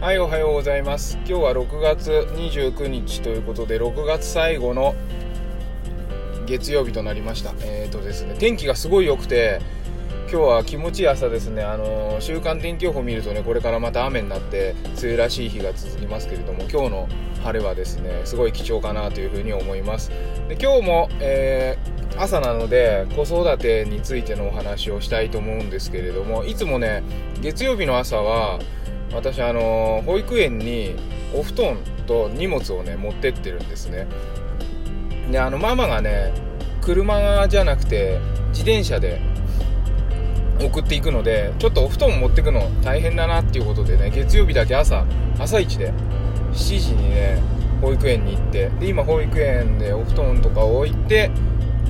はい、おはようございます。今日は6月29日ということで、6月最後の月曜日となりました。えっ、ー、とですね、天気がすごい良くて、今日は気持ちいい朝ですね、あのー、週間天気予報見るとね、これからまた雨になって、梅雨らしい日が続きますけれども、今日の晴れはですね、すごい貴重かなというふうに思います。で今日も、えー、朝なので、子育てについてのお話をしたいと思うんですけれども、いつもね、月曜日の朝は、私あの保育園にお布団と荷物をね持ってってるんですね。であのママがね車じゃなくて自転車で送っていくのでちょっとお布団持ってくの大変だなっていうことでね月曜日だけ朝朝一で7時にね保育園に行ってで今保育園でお布団とかを置いて、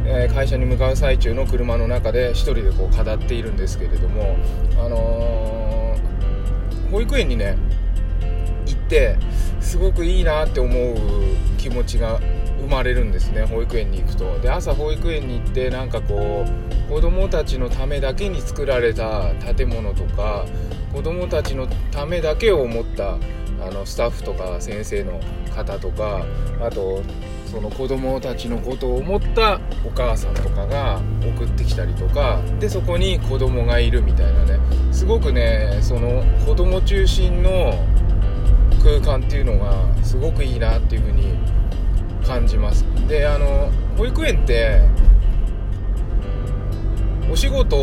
えー、会社に向かう最中の車の中で1人でこう語っているんですけれどもあのー保育園にね行ってすごくいいなって思う気持ちが生まれるんですね保育園に行くと。で朝保育園に行ってなんかこう子供たちのためだけに作られた建物とか子供たちのためだけを思ったあのスタッフとか先生の方とかあとその子供たちのことを思ったお母さんとかが送ってきたりとかでそこに子供がいるみたいなね。すごくねその子供中心の空間っていうのがすごくいいなっていう風に感じます。であの保育園ってお仕事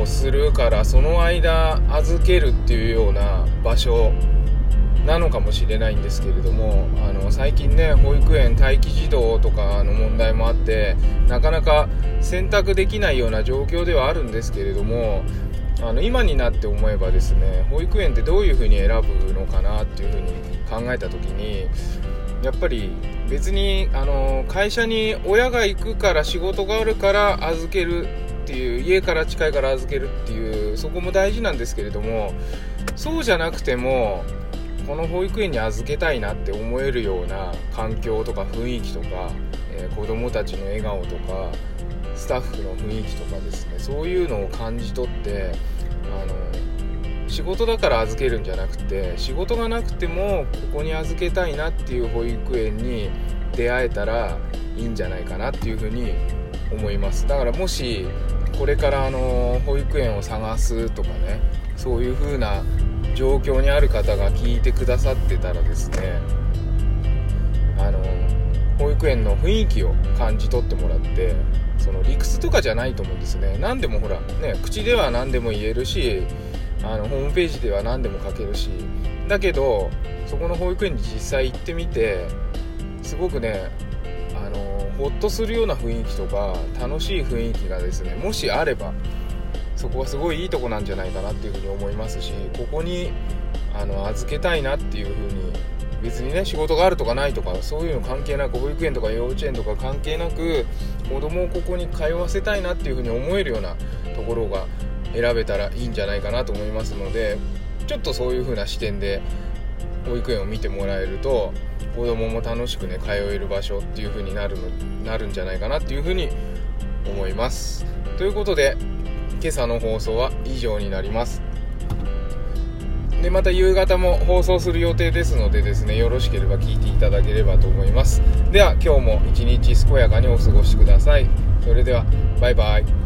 をするからその間預けるっていうような場所なのかもしれないんですけれどもあの最近ね保育園待機児童とかの問題もあってなかなか選択できないような状況ではあるんですけれどもあの今になって思えばですね保育園ってどういうふうに選ぶのかなっていうふうに考えた時にやっぱり別にあの会社に親が行くから仕事があるから預けるっていう家から近いから預けるっていうそこも大事なんですけれどもそうじゃなくてもこの保育園に預けたいなって思えるような環境とか雰囲気とか、えー、子どもたちの笑顔とかスタッフの雰囲気とかですねそういうのを感じ取ってあの仕事だから預けるんじゃなくて仕事がなくてもここに預けたいなっていう保育園に出会えたらいいんじゃないかなっていうふうに思います。だからもしこれからあの保育園を探すとかねそういう風な状況にある方が聞いてくださってたらですねあの保育園の雰囲気を感じ取ってもらってその理屈とかじゃないと思うんですね。何でもほらね口では何でも言えるしあのホームページでは何でも書けるしだけどそこの保育園に実際行ってみてすごくねあのほっとするような雰囲気とか楽しい雰囲気がですねもしあればそこはすごいいいとこなんじゃないかなっていうふうに思いますしここにあの預けたいなっていうふうに別にね仕事があるとかないとかそういうの関係なく保育園とか幼稚園とか関係なく子供をここに通わせたいなっていうふうに思えるようなところが選べたらいいんじゃないかなと思いますのでちょっとそういう風な視点で保育園を見てもらえると子供も楽しくね通える場所っていう風になるのなるんじゃないかなっていう風に思います。ということで今朝の放送は以上になります。でまた夕方も放送する予定ですのでですねよろしければ聞いていただければと思います。では今日も一日健やかにお過ごしください。それではバイバイ。